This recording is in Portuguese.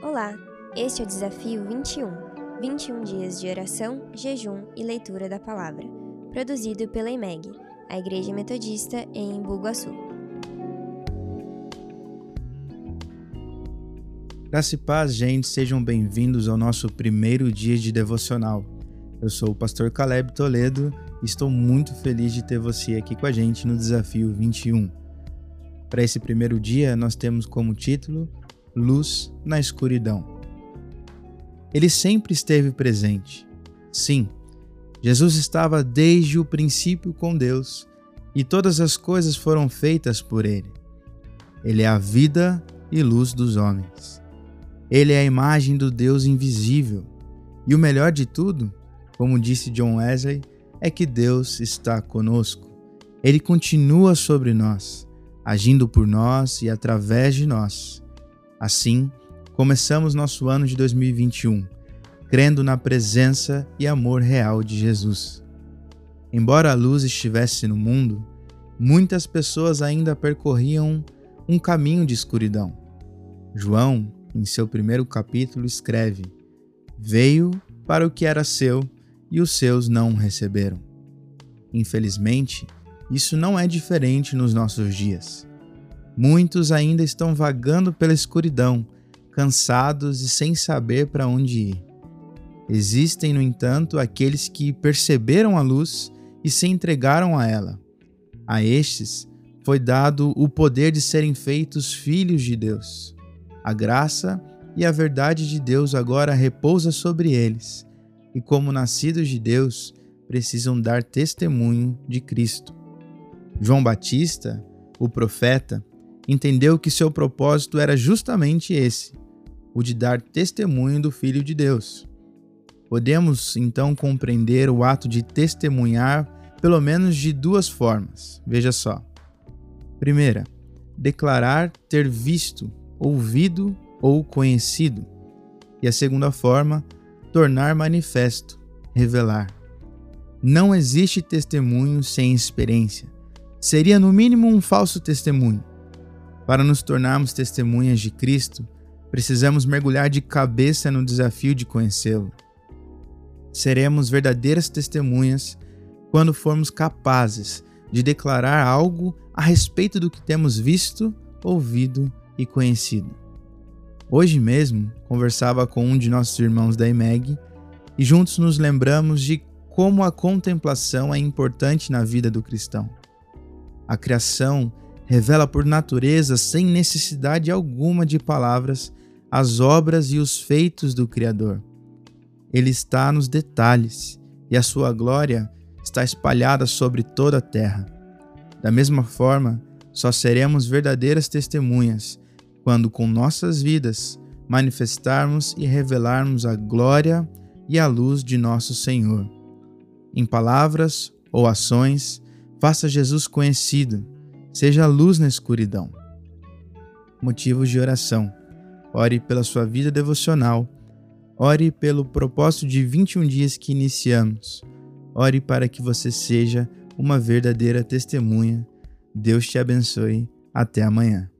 Olá, este é o Desafio 21. 21 dias de oração, jejum e leitura da palavra. Produzido pela IMEG, a Igreja Metodista em Bugaçu. Graça e paz, gente, sejam bem-vindos ao nosso primeiro dia de devocional. Eu sou o pastor Caleb Toledo e estou muito feliz de ter você aqui com a gente no Desafio 21. Para esse primeiro dia, nós temos como título Luz na Escuridão. Ele sempre esteve presente. Sim, Jesus estava desde o princípio com Deus e todas as coisas foram feitas por ele. Ele é a vida e luz dos homens. Ele é a imagem do Deus invisível. E o melhor de tudo, como disse John Wesley, é que Deus está conosco. Ele continua sobre nós agindo por nós e através de nós. Assim, começamos nosso ano de 2021, crendo na presença e amor real de Jesus. Embora a luz estivesse no mundo, muitas pessoas ainda percorriam um caminho de escuridão. João, em seu primeiro capítulo, escreve: Veio para o que era seu e os seus não o receberam. Infelizmente, isso não é diferente nos nossos dias. Muitos ainda estão vagando pela escuridão, cansados e sem saber para onde ir. Existem, no entanto, aqueles que perceberam a luz e se entregaram a ela. A estes foi dado o poder de serem feitos filhos de Deus. A graça e a verdade de Deus agora repousa sobre eles, e como nascidos de Deus, precisam dar testemunho de Cristo. João Batista, o profeta, entendeu que seu propósito era justamente esse, o de dar testemunho do Filho de Deus. Podemos então compreender o ato de testemunhar pelo menos de duas formas. Veja só. Primeira, declarar ter visto, ouvido ou conhecido. E a segunda forma, tornar manifesto, revelar. Não existe testemunho sem experiência seria no mínimo um falso testemunho. Para nos tornarmos testemunhas de Cristo, precisamos mergulhar de cabeça no desafio de conhecê-lo. Seremos verdadeiras testemunhas quando formos capazes de declarar algo a respeito do que temos visto, ouvido e conhecido. Hoje mesmo, conversava com um de nossos irmãos da IMEG e juntos nos lembramos de como a contemplação é importante na vida do cristão. A criação revela por natureza, sem necessidade alguma de palavras, as obras e os feitos do Criador. Ele está nos detalhes e a sua glória está espalhada sobre toda a terra. Da mesma forma, só seremos verdadeiras testemunhas quando, com nossas vidas, manifestarmos e revelarmos a glória e a luz de nosso Senhor. Em palavras ou ações, Faça Jesus conhecido, seja luz na escuridão. Motivos de oração. Ore pela sua vida devocional. Ore pelo propósito de 21 dias que iniciamos. Ore para que você seja uma verdadeira testemunha. Deus te abençoe. Até amanhã.